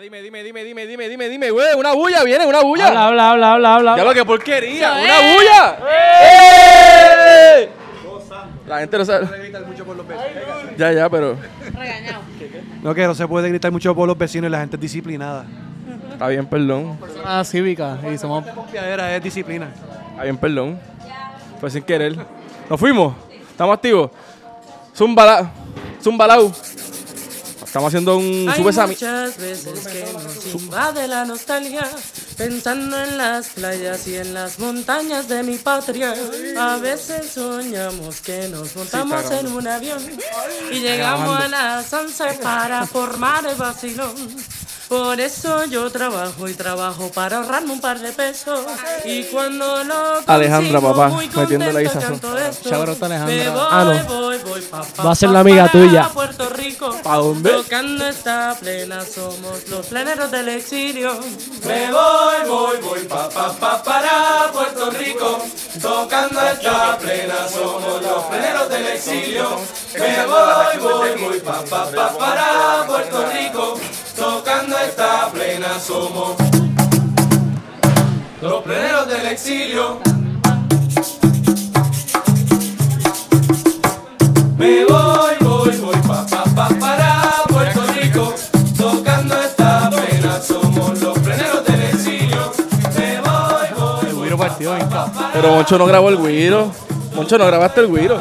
Dime, dime, dime, dime, dime, dime, dime, güey. Una bulla, viene, una bulla. Habla, habla, habla, habla, habla. Ya lo que porquería. ¡Una bulla! ¡Eh! La gente no sabe. Ya, ya, pero Regañado. No, que no se puede gritar mucho por los vecinos y la gente es disciplinada. está bien, perdón. Persona cívica y somos Confiadera es disciplina. Está bien, perdón. Fue sin querer. ¿Nos fuimos? ¿Estamos activos? Zumbala. Zumbalau. Estamos haciendo un Hay muchas veces que nos invade la nostalgia pensando en las playas y en las montañas de mi patria. A veces soñamos que nos montamos en un avión y llegamos a la Sanse para formar el vacilón. Por eso yo trabajo y trabajo para ahorrarme un par de pesos. Y cuando lo Alejandra, papá, muy metiéndole ahí contenta sazón. canto esto. Shout out a Alejandra. Me voy, Ah, no. voy, voy, pa, pa, Va a ser la amiga tuya. Puerto Rico. ¿Pa dónde? Tocando esta plena somos los pleneros del exilio. Me voy, voy, voy pa, pa, pa, para Puerto Rico. Tocando esta plena somos los pleneros del exilio. Me voy, voy, voy pa, pa, pa, para Puerto Rico. Tocando esta plena somos los pleneros del exilio. Me voy, voy, voy pa, pa, pa, para Puerto Rico. Tocando esta pena, somos los pleneros del exilio. Me voy, voy, voy. partido bien cabrón. Pero Moncho no grabó el guiro. Moncho, no grabaste el guiro.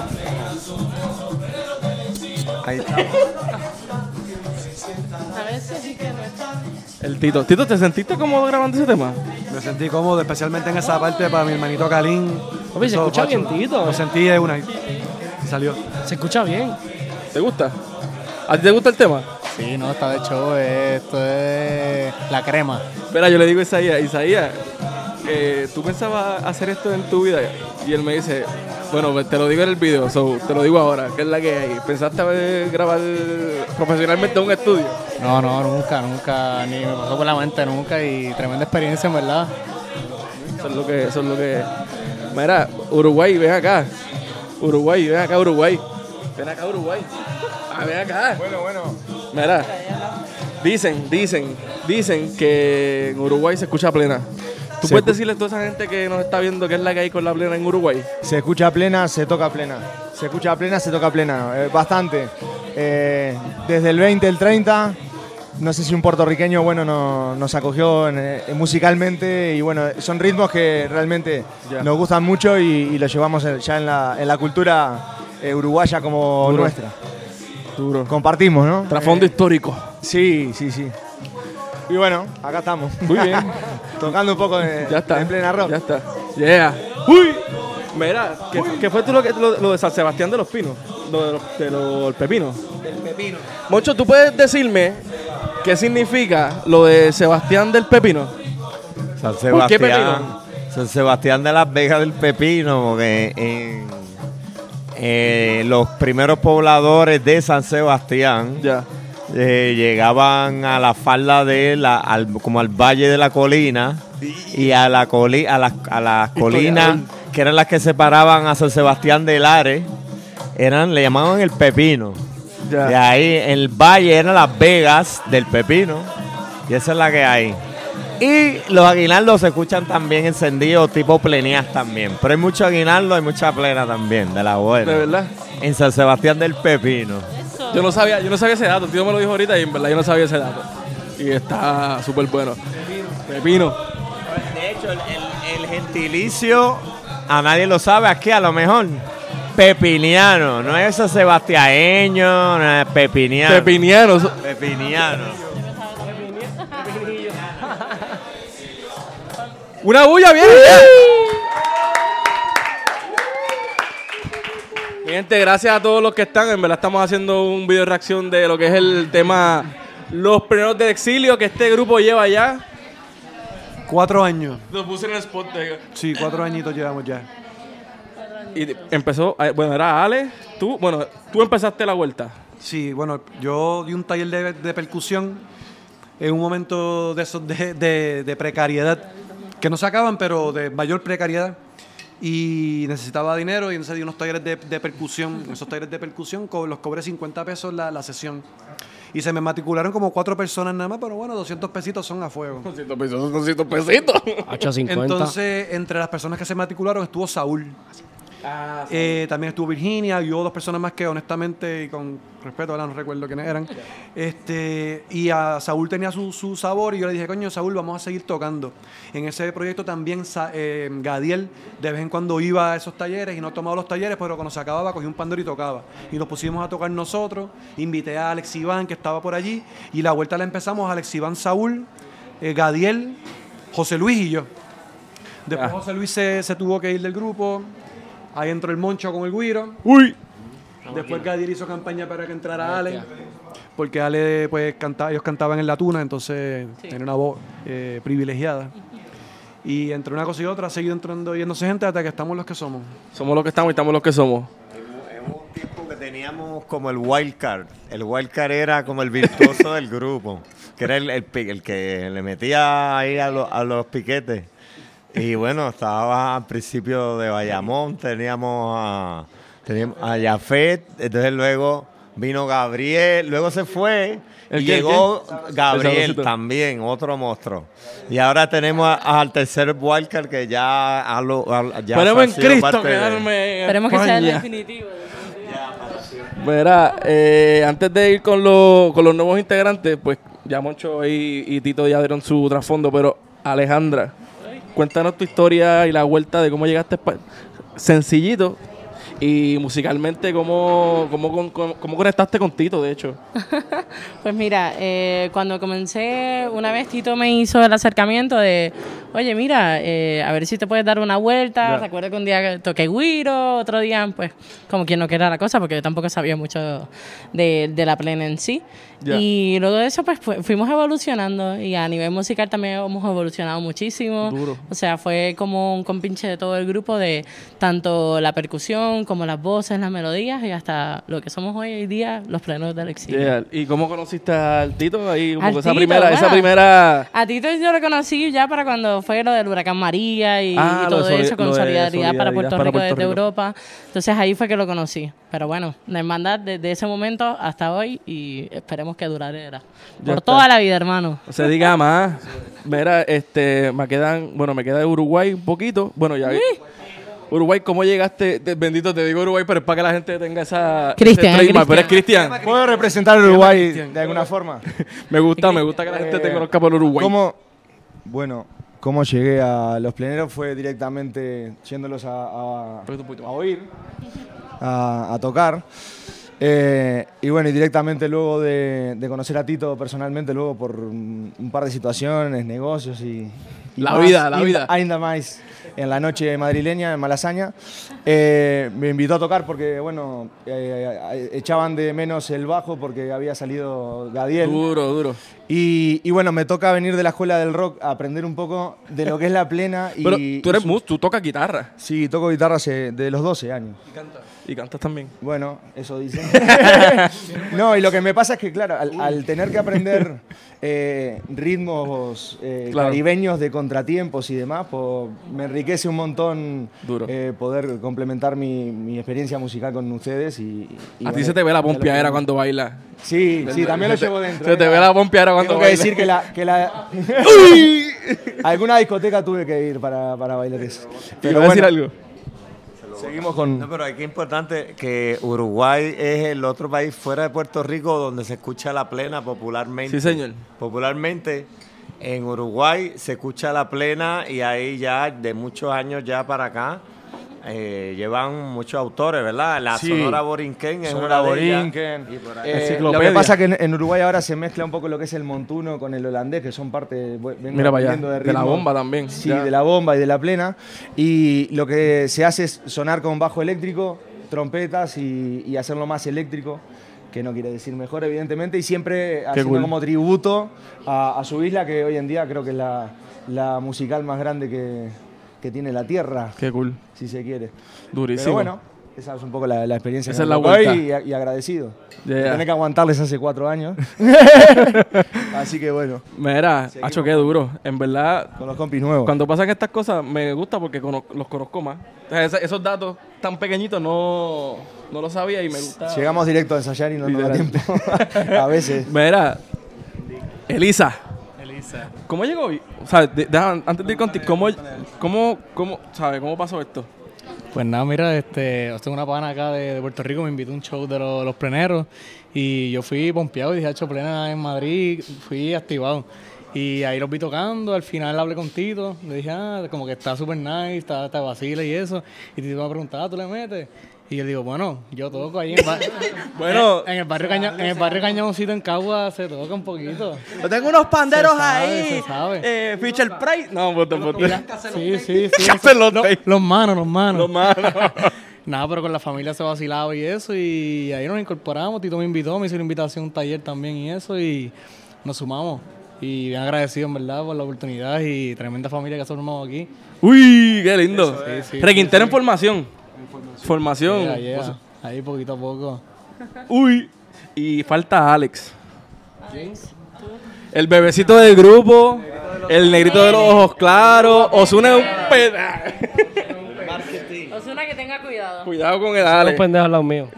El Tito. Tito, ¿te sentiste cómodo grabando ese tema? Me sentí cómodo, especialmente en esa parte para mi hermanito Kalin. Papi, se escucha bien, Tito. Lo sentí de una y salió. Se escucha bien. ¿Te gusta? ¿A ti te gusta el tema? Sí, no, está de show. Esto es la crema. Espera, yo le digo a Isaías, Isaías, eh, ¿tú pensabas hacer esto en tu vida? Y él me dice, bueno, pues, te lo digo en el video, so, te lo digo ahora, ¿qué es la que hay? ¿Pensaste grabar profesionalmente en un estudio? No, no, nunca, nunca. Ni me pasó por la mente nunca. Y tremenda experiencia, en verdad. Eso es lo que, eso es lo que. Mira, Uruguay, ven acá. Uruguay, ven acá, Uruguay. Ven acá, Uruguay. Ah, ven acá. Bueno, bueno. Mira, dicen, dicen, dicen que en Uruguay se escucha plena. ¿Tú Se puedes decirle a toda esa gente que nos está viendo qué es la que hay con la plena en Uruguay? Se escucha plena, se toca plena. Se escucha plena, se toca plena. Eh, bastante. Eh, desde el 20, el 30, no sé si un puertorriqueño bueno no- nos acogió en, eh, musicalmente y bueno, son ritmos que realmente nos gustan mucho y, y los llevamos ya en la, en la cultura eh, uruguaya como Duro. nuestra. Duro. Compartimos, ¿no? Trasfondo histórico. sí, sí, sí. Y bueno, acá estamos. Muy bien. Tocando un poco de, Ya está. en plena rock. Ya está. Yeah. Uy. Mira, ¿qué, qué fue tú lo, que, lo, lo de San Sebastián de los Pinos? Lo de los, de los- el pepino. Del pepino. Moncho, ¿tú puedes decirme qué significa lo de Sebastián del Pepino? San ¿Por qué Sebastián, Pepino? San Sebastián de las Vegas del Pepino, porque en, eh, los primeros pobladores de San Sebastián Ya. Eh, llegaban a la falda de la, al- como al valle de la colina y a la coli, a las, a las colinas que eran las que separaban a San Sebastián del Ares, eran, le llamaban el Pepino. Ya. De ahí el valle eran las Vegas del Pepino. Y esa es la que hay. Y los aguinaldos se escuchan también encendidos, tipo pleneas también. Pero hay mucho aguinaldo, hay mucha plena también, de la buena. De verdad. En San Sebastián del Pepino. Eso. Yo no sabía, yo no sabía ese dato. El tío me lo dijo ahorita y en verdad yo no sabía ese dato. Y está súper bueno. Pepino. De hecho, el, el- el gentilicio, a nadie lo sabe aquí, a lo mejor. Pepiniano, no es San Sebastianeño, no es pepiniano. Pepiniano. Pepiniano. Una bulla, viene. Gente, gracias a todos los que están. En verdad estamos haciendo un video de reacción de lo que es el tema Los Primeros del Exilio que este grupo lleva ya. Cuatro años. Lo puse en el spot. de- Sí, cuatro añitos llevamos ya. Y empezó, eh, bueno, era Ale, tú, bueno, tú empezaste la vuelta. Sí, bueno, yo di un taller de, de percusión en un momento de esos de, de- de precariedad, que no se acaban, pero de mayor precariedad. Y necesitaba dinero y entonces di unos talleres de, de percusión. En esos talleres de percusión co- los cobré 50 pesos la, la sesión. Y se me matricularon como cuatro personas nada más, pero bueno, 200 pesitos son a fuego. 200 pesos, 200 pesitos. 850. Entonces, entre las personas que se matricularon estuvo Saúl. Eh, también estuvo Virginia y hubo dos personas más que honestamente y con respeto ahora no recuerdo quiénes eran. Este, y a Saúl tenía su, su sabor y yo le dije, coño, Saúl, vamos a seguir tocando. En ese proyecto también eh, Gadiel de vez en cuando iba a esos talleres y no tomaba los talleres, pero cuando se acababa cogía un pandero y tocaba. Y nos pusimos a tocar nosotros. Invité a Alex Iván, que estaba por allí, y la vuelta la empezamos Alex Iván, Saúl, eh, Gadiel, José Luis y yo. Después Ah. José Luis se, se tuvo que ir del grupo. Ahí entró el Moncho con el Guiro. Uy. Después Gadiel hizo campaña para que entrara Ale. Porque Ale, pues, cantaba, ellos cantaban en la tuna, entonces tenía una voz eh, privilegiada. Y entre una cosa y otra ha seguido entrando y yéndose gente hasta que estamos los que somos. Somos los que estamos y estamos los que somos. Hubo un tiempo que teníamos como el wild card. El wild card era como el virtuoso del grupo, que era el, el que le metía ahí a, lo- a los piquetes. Y bueno, estaba al principio de Bayamón, teníamos a, teníamos a Jafet, entonces luego vino Gabriel, luego se fue ¿El y llegó qué? Gabriel también, otro monstruo. Y ahora tenemos a- al tercer wildcard que ya, a lo, a- ya Esperemos en Cristo parte de- quedarme en Esperemos que sea el definitivo. Mira, eh, antes de ir con, los- con los nuevos integrantes, pues ya Moncho y, y Tito ya dieron su trasfondo, pero Alejandra, cuéntanos tu historia y la vuelta de cómo llegaste a Espa- sencillito y musicalmente cómo, cómo- cómo conectaste con Tito, de hecho. Pues mira, eh, cuando comencé, una vez Tito me hizo el acercamiento de, oye, mira, eh, a ver si te puedes dar una vuelta. Ya. Recuerdo que un día toqué guiro, otro día, pues, como quien no quiera la cosa, porque yo tampoco sabía mucho de, de la plena en sí. Ya. Y luego de eso, pues, fu- fuimos evolucionando y a nivel musical también hemos evolucionado muchísimo. Duro. O sea, fue como un compinche de todo el grupo de tanto la percusión como las voces, las melodías y hasta lo que somos hoy en día, los plenos del exilio. Yeah. ¿Y cómo conociste al Tito? Ahí, como Al esa Tito, primera, esa bueno. primera. A Tito yo lo conocí ya para cuando fue lo del huracán María y, Ah, y todo eso con de solidaridad, para solidaridad Puerto para Rico Puerto desde Rico. Europa. Entonces ahí fue que lo conocí. Pero bueno, la hermandad desde ese momento hasta hoy y esperemos que durará. Ya Por está. toda la vida, hermano. No se diga más. Mira, este, me quedan, bueno, me queda de Uruguay un poquito. Bueno, ya. Uruguay, ¿cómo llegaste? Te- bendito, te digo Uruguay, pero es para que la gente tenga esa. Cristian, Cristian. Pero es Cristian. ¿Puedo representar a Uruguay de alguna forma? Me gusta, me gusta que la gente te conozca por Uruguay. ¿Cómo, bueno, cómo llegué a los pleneros fue directamente yéndolos a, a- a oír, a, a tocar. Eh, y bueno, y directamente luego de, de conocer a Tito personalmente, luego por un, un par de situaciones, negocios y... y La vida, la vida. Ainda más en la noche madrileña, en Malasaña. Eh, me invitó a tocar porque, bueno, eh, echaban de menos el bajo porque había salido Gadiel. Duro, duro. Y, y bueno, me toca venir de la escuela del rock a aprender un poco de lo que es la plena. Y, Pero tú eres mus, tú tocas guitarra Sí, toco guitarra hace- de los 12 años. y cantas también. Bueno, eso dicen. no, y lo que me pasa es que, claro, al, al tener que aprender eh, ritmos eh, Claro. caribeños de contratiempos y demás, pues, me enriquece un montón Duro. eh, poder complementar mi, mi experiencia musical con ustedes. Y, y a ti bueno, se te ve la pompiadera que- cuando bailas. Sí, sí, también lo llevo dentro. Se te eh. ve la pompiadera cuando Tengo que bailas. decir que la... Que la alguna discoteca tuve que ir para, para bailar eso. ¿Te iba a decir bueno, Seguimos con... No, pero aquí es importante que Uruguay es el otro país fuera de Puerto Rico donde se escucha la plena popularmente. Sí, señor. Popularmente en Uruguay se escucha la plena y ahí ya de muchos años ya para acá eh, llevan muchos autores, ¿verdad? La Sí. Sonora Borinquen es Sonora una de ellas. Borinquen. Y por ahí- Eh, lo que pasa es que en, en Uruguay ahora se mezcla un poco lo que es el montuno con el holandés, que son parte Mira para allá. aprendiendo De la bomba también. Sí, Ya. de la bomba y de la plena. Y lo que se hace es sonar con bajo eléctrico, trompetas y, y hacerlo más eléctrico, que no quiere decir mejor, evidentemente, y siempre haciendo cool. como tributo a, a su isla, que hoy en día creo que es la, la musical más grande que, que tiene la Tierra, Qué cool. si se quiere. Durísimo. Pero bueno, Esa es un poco la, la experiencia. Esa que es la vuelta. Y, y agradecido. Yeah. Tener que aguantarles hace cuatro años. Así que bueno, Mira, hacho, qué duro. En verdad, con los compis nuevos. cuando pasan estas cosas, me gusta porque cono- los conozco más. O sea, esos datos tan pequeñitos no, no los sabía y me gusta. Llegamos directo a ensayar y no nos da tiempo. a veces. Mira, Elisa, ¿cómo llegó? O sea, de- deja- antes de ir contigo, ¿cómo, cómo, cómo, sabe, cómo pasó esto? Pues nada, mira, este, tengo una pana acá de, de Puerto Rico, me invitó a un show de los, los pleneros y yo fui pompeado y dije, hecho plena en Madrid, fui activado. Y ahí los vi tocando, al final hablé con Tito, le dije, ah, como que está súper nice, está, está vacila y eso. Y Tito me preguntaba, "Ah, ¿tú le metes? Y yo digo, bueno, yo toco ahí en, Bueno. en, en el barrio Caña, en el barrio Cañoncito en Cagua se toca un poquito. Yo tengo unos panderos Se sabe, ahí. se sabe. Eh, Fisher Price. No, puto, puto. Sí, sí, sí. Los manos, los manos. Los manos. Nada, pero con la familia se vacilaba y eso, y ahí nos incorporamos. Tito me invitó, me hizo una invitación a un taller también y eso, y nos sumamos. Y bien agradecido, en verdad, por la oportunidad y tremenda familia que se ha formado aquí. Uy, qué lindo. sí, Requintero en formación. Formación. Yeah, yeah. Ahí poquito a poco. Uy. Y falta Alex. El bebecito del grupo. El negrito de los ojos claros. Osuna es un peda. Osuna que tenga cuidado. Cuidado con el Los Alex. pendejos al lado mío.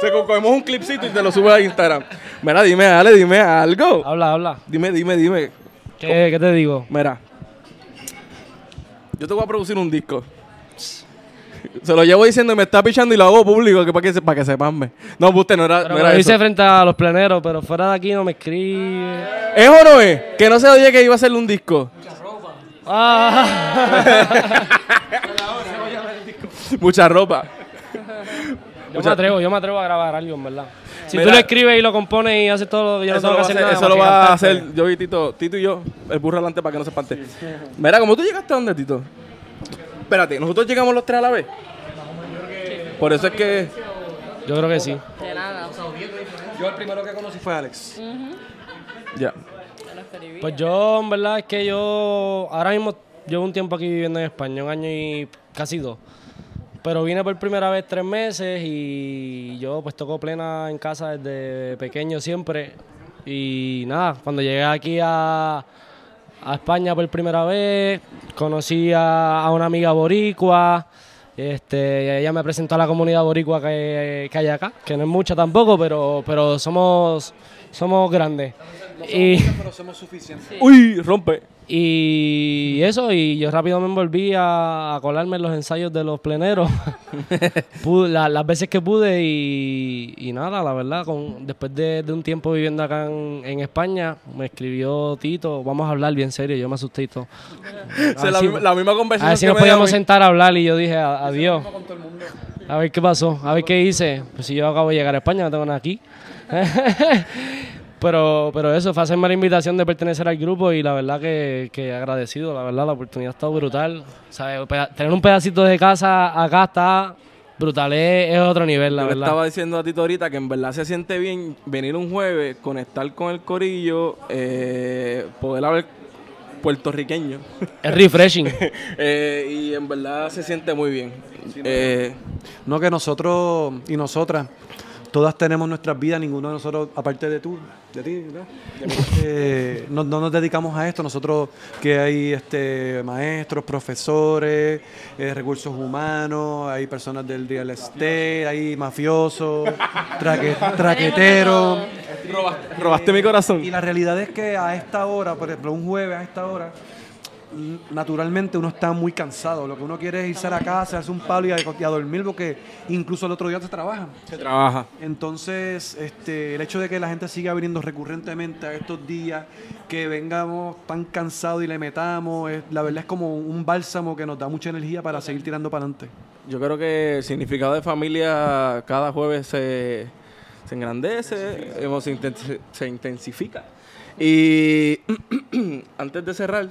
Se co- cogemos un clipcito y te lo subes a Instagram. Mira, dime, Ale, dime algo. Habla, habla. Dime, dime, dime. ¿Qué, qué te digo? Mira. Yo te voy a producir un disco. Se lo llevo diciendo y me está pichando y lo hago público que para que, se- para que sepanme. No, usted no era, Pero no era lo hice eso. frente a los pleneros, pero fuera de aquí no me escribe. ¿Es o no es? Que no se oye que iba a hacerle un disco. Ah. Mucha ropa. yo me atrevo, yo me atrevo a grabar algo, en verdad. Si Mira. tú lo escribes y lo compones y haces todo, yo no tengo lo, que hacer hacer, nada. eso lo va a hacer yo y Tito, Tito y yo, el burro adelante para que no se espante. Mira, ¿cómo tú llegaste a dónde, Tito? Espérate, ¿nosotros llegamos los tres a la vez? Por eso es que... Yo creo que sí. De nada. Yo el primero que conocí fue Alex. Ya. Pues yo, en verdad, es que yo ahora mismo llevo un tiempo aquí viviendo en España, un año y casi dos. Pero vine por primera vez tres meses y yo pues toco plena en casa desde pequeño siempre. Y nada, cuando llegué aquí a, a España por primera vez, conocí a, una amiga boricua. Este, ella me presentó a la comunidad boricua que, que hay acá, que no es mucha tampoco, pero, pero somos, somos grandes. Y, Pero somos suficientes. Uy, rompe. y eso, y yo rápido me envolví a, a colarme en los ensayos de los pleneros. Pude- la- las veces que pude y, y nada, la verdad, con, después de, de un tiempo viviendo acá en, en España, me escribió Tito, vamos a hablar bien serio, yo me asusté y todo. O sea, la, misma, la misma A conversación ver si nos podíamos sentar a hablar y yo dije, "A- adiós. A ver qué pasó, a ver qué hice. Pues si yo acabo de llegar a España, no tengo nada aquí. pero, pero eso, fue hacerme la invitación de pertenecer al grupo y la verdad que, que agradecido, la verdad, la oportunidad ha estado brutal. ¿Sabes? Tener un pedacito de casa acá está brutal, es, es otro nivel, la Yo le verdad. estaba diciendo a Tito ahorita que en verdad se siente bien venir un jueves, conectar con el corillo, eh, poder hablar puertorriqueño. Es refreshing. Eh, y en verdad se siente muy bien. Eh, No que nosotros y nosotras, todas tenemos nuestras vidas, ninguno de nosotros, aparte de tú, de ti, ¿verdad? Eh, no, no nos dedicamos a esto, nosotros que hay este, maestros, profesores, eh, recursos humanos, hay personas del real estate, hay mafiosos, traque- traqueteros. robaste, robaste mi corazón. Y la realidad es que a esta hora, por ejemplo, un jueves a esta hora, naturalmente uno está muy cansado. Lo que uno quiere es irse a la casa, hacer un palo y a, y a dormir porque incluso el otro día se trabaja. Se trabaja. Entonces, este, el hecho de que la gente siga viniendo recurrentemente a estos días, que vengamos tan cansados y le metamos, es- la verdad es como un bálsamo que nos da mucha energía para seguir tirando para adelante. Yo creo que el significado de familia cada jueves se, se engrandece, eh, se, intensi- se intensifica. Y antes de cerrar,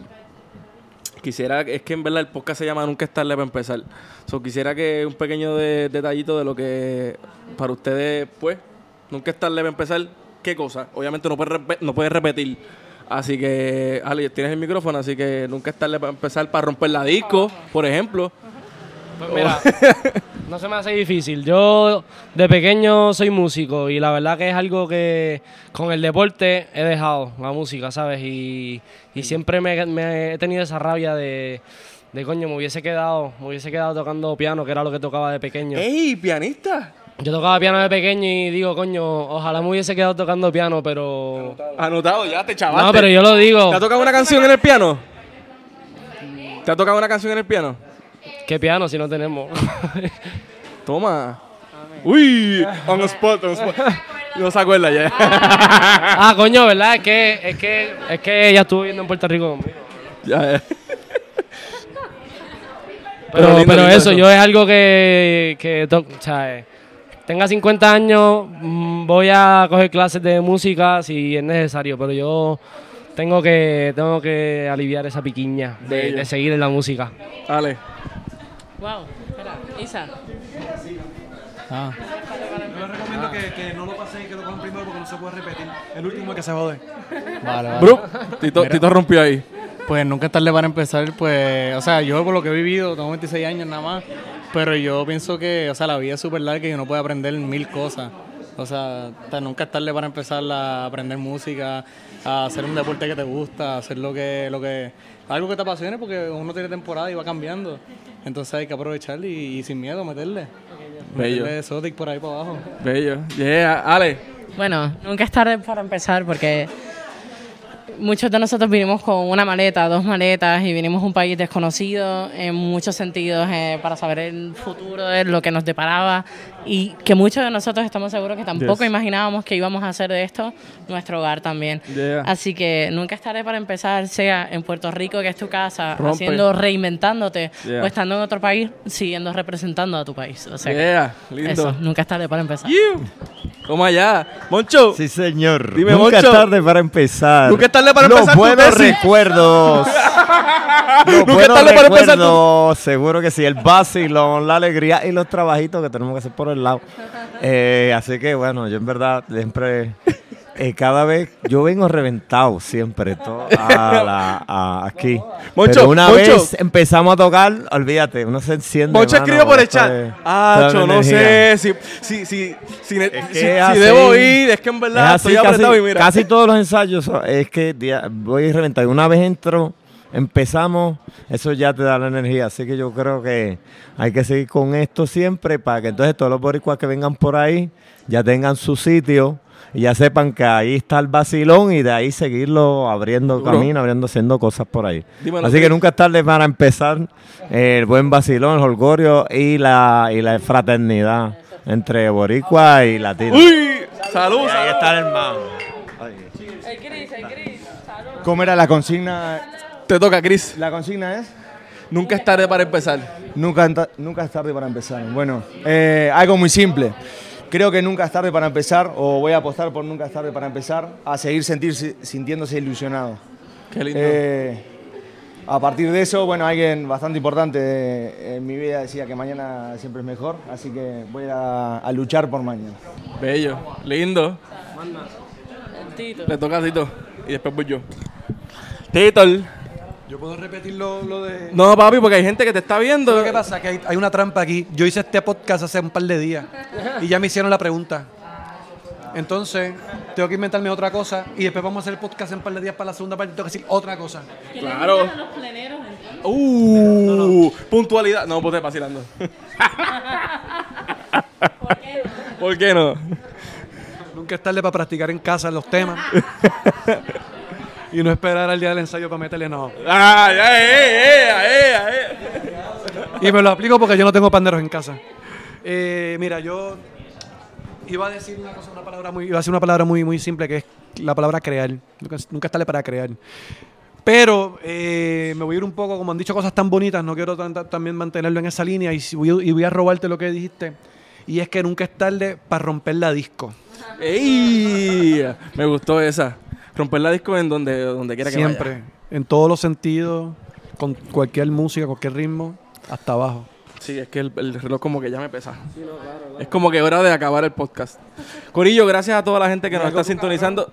quisiera, es que en verdad el podcast se llama Nunca es tarde para empezar. So, quisiera que un pequeño de- detallito de lo que para ustedes, pues, nunca es tarde para empezar, ¿qué cosa? Obviamente no puedes, no puedes repetir. Así que, Ali, tienes el micrófono, así que nunca es tarde para empezar para romper la disco, por ejemplo. Pues mira, no se me hace difícil. Yo de pequeño soy músico y la verdad que es algo que con el deporte he dejado, la música, ¿sabes? Y, y siempre me, me he tenido esa rabia de, de coño, me hubiese quedado, me hubiese quedado tocando piano, que era lo que tocaba de pequeño. ¡Ey, pianista! Yo tocaba piano de pequeño y digo, coño, ojalá me hubiese quedado tocando piano, pero... Anotado, ya te chavaste. No, pero yo lo digo. ¿Te ha tocado una canción en el piano? ¿Te ha tocado una canción en el piano? ¿Qué piano si no tenemos? Toma. Uy, on the spot, on the spot. No se acuerda ya. ah, coño, ¿verdad? Es que, es que, es que ella estuvo viviendo en Puerto Rico conmigo. ya, ya. Pero, lindo, pero lindo eso, eso. yo es algo que, que o sea, eh, tenga 50 años, mm, voy a coger clases de música si es necesario, pero yo tengo que, tengo que aliviar esa piquiña de seguir en la música. Dale. Wow, espera, Isa. Ah, Yo les recomiendo que, que no lo pasen y que lo cojan primero porque no se puede repetir. El último es que se jode. vale, vale. Bru, Tito, Tito rompió ahí. Pues nunca es tarde para empezar, pues, o sea, yo por lo que he vivido, tengo 26 años nada más, pero yo pienso que, o sea, la vida es súper larga y uno puede aprender mil cosas. O sea, nunca es tarde para empezar a aprender música, a hacer un deporte que te gusta, a hacer lo que, lo que, algo que te apasione porque uno tiene temporada y va cambiando. Entonces hay que aprovechar y, y sin miedo meterle. Bello. Meterle Exotic por ahí para abajo. Bello. Yeah, Ale. Bueno, nunca es tarde para empezar porque muchos de nosotros vinimos con una maleta, dos maletas y vinimos a un país desconocido en muchos sentidos eh, para saber el futuro, de lo que nos deparaba y que muchos de nosotros estamos seguros que tampoco Yes. imaginábamos que íbamos a hacer de esto nuestro hogar también. Yeah. Así que nunca es tarde para empezar, sea en Puerto Rico, que es tu casa, Rompe. haciendo, reinventándote, Yeah. o estando en otro país, siguiendo representando a tu país. O sea, Yeah, lindo. eso, nunca es tarde para empezar. You. Toma allá. Moncho. Sí, señor. Dime, Nunca es Moncho. tarde para empezar. Nunca es tarde para Los empezar tu buenos recuerdos. Los Nunca es buenos tarde para empezar tu- recuerdos. Seguro que sí. El vacilón, la alegría y los trabajitos que tenemos que hacer por el lado. Eh, así que, bueno, yo en verdad siempre... eh, cada vez yo vengo reventado siempre to- a la- a- aquí. Moncho, Pero una Moncho. vez empezamos a tocar, olvídate, uno se enciende. Moncho mano, escribió por el chat. Ah, yo no energía. sé si, si, si, si, ne- Es que si- si es así. debo ir. Es que en Es verdad así, estoy apretado casi, y mira. casi todos los ensayos es que voy reventado. Una vez entro, empezamos, eso ya te da la energía. Así que yo creo que hay que seguir con esto siempre para que entonces todos los boricuas que vengan por ahí ya tengan su sitio y ya sepan que ahí está el vacilón y de ahí seguirlo abriendo Duro. camino, abriendo, haciendo cosas por ahí. Dímelo, Así que nunca es tarde para empezar el buen vacilón, el holgorio y la, y la fraternidad entre boricua y latino. Uy, salud, Y ahí salud. está el hermano. El gris, el gris. ¿Cómo era la consigna? Te toca, Chris. La consigna es... Nunca es tarde para empezar. Nunca, nunca es tarde para empezar. Bueno, eh, algo muy simple. Creo que nunca es tarde para empezar, o voy a apostar por nunca es tarde para empezar, a seguir sentirse, sintiéndose ilusionado. Qué lindo. Eh, a partir de eso, bueno, alguien bastante importante en mi vida decía que mañana siempre es mejor, así que voy a, a luchar por mañana. Bello. Lindo. Le toca a Tito. Y después voy yo. Tito. Yo puedo repetir lo, lo de... No, papi, porque hay gente que te está viendo. Lo que pasa es que hay, hay una trampa aquí. Yo hice este podcast hace un par de días y ya me hicieron la pregunta. Entonces, tengo que inventarme otra cosa y después vamos a hacer el podcast en un par de días para la segunda parte. Tengo que decir otra cosa. Claro. Uh, puntualidad. No, pues te vacilando. ¿Por qué no? Nunca es tarde para practicar en casa los temas. y no esperar al día del ensayo para meterle no. Ya, eh, eh, eh. Y me lo aplico porque yo no tengo panderos en casa. Eh, mira, yo iba a decir una cosa, una palabra muy, iba a decir una palabra muy, muy simple que es la palabra crear. Nunca, nunca es tarde para crear. Pero eh, me voy a ir un poco, como han dicho cosas tan bonitas, no quiero tan- tan- también mantenerlo en esa línea y, voy, y voy a robarte lo que dijiste. Y es que nunca es tarde para romper la disco. ¡Ey! Me gustó esa. Romper la disco en donde, donde quiera que Siempre, vaya. en todos los sentidos, con cualquier música, cualquier ritmo, hasta abajo. Sí, es que el, el reloj como que ya me pesa. Es como que hora de acabar el podcast. Corillo, gracias a toda la gente que nos está sintonizando.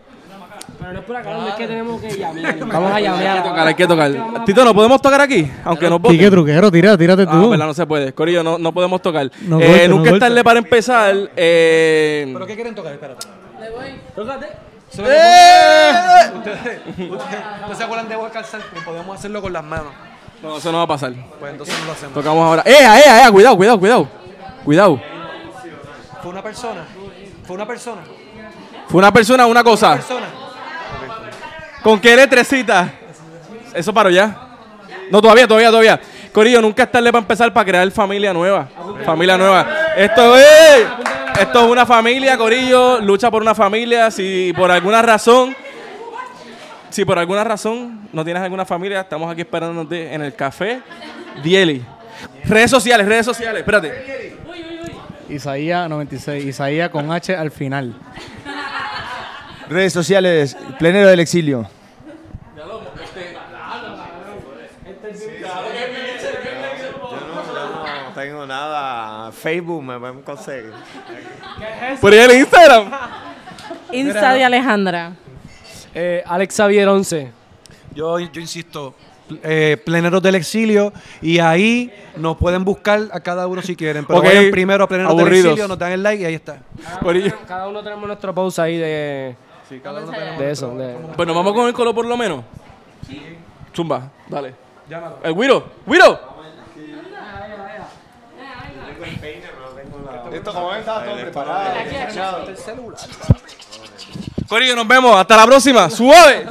Pero no es por acá, es que tenemos que llamear. Vamos a Hay que tocar, hay que tocar. Tito, ¿no podemos tocar aquí? Aunque nos voten. Quique Truquero, tira, tírate Ah, tú. verdad, no se puede. Corillo, no, no podemos tocar. No Eh, no nunca es tarde para empezar. Eh, ¿Pero qué quieren tocar? Espérate. Tócate. ¡Eh! ¿Ustedes, ustedes se acuerdan de Huacal Salto? Podemos hacerlo con las manos. No, eso no va a pasar. Pues entonces no lo hacemos. Tocamos ahora. ¡Ea, ea, ea! Cuidado, cuidado, cuidado. Cuidado. Fue una persona. Fue una persona. Fue una persona, una cosa. Persona. ¿Con qué letrecita? Eso paro ya. No, todavía, todavía, todavía. Corillo, nunca es tarde para empezar para crear familia nueva. Familia nueva. Esto es. Esto es una familia, Corillo. Lucha por una familia. Si por alguna razón. Si por alguna razón no tienes alguna familia, estamos aquí esperándote en el café Dieli. Redes sociales, redes sociales. Espérate. Isaías 96, Isaías con H al final. Redes sociales, Plenero del Exilio. Tengo nada. Facebook me pueden conseguir. Por ahí el Instagram. Insta de Alejandra. Eh, Alex Xavier 11. Yo, yo insisto, eh, pleneros del exilio y ahí nos pueden buscar a cada uno si quieren. Pero vayan primero a pleneros del exilio, nos dan el like y ahí está. Corillo. Cada uno tenemos nuestro post ahí de, de eso. de- Pues nos vamos con el color por lo menos. Zumba, dale. El Wiro, Wiro. Esto como ven estaba todo preparado. Corillo, nos vemos. Hasta la próxima. Suave.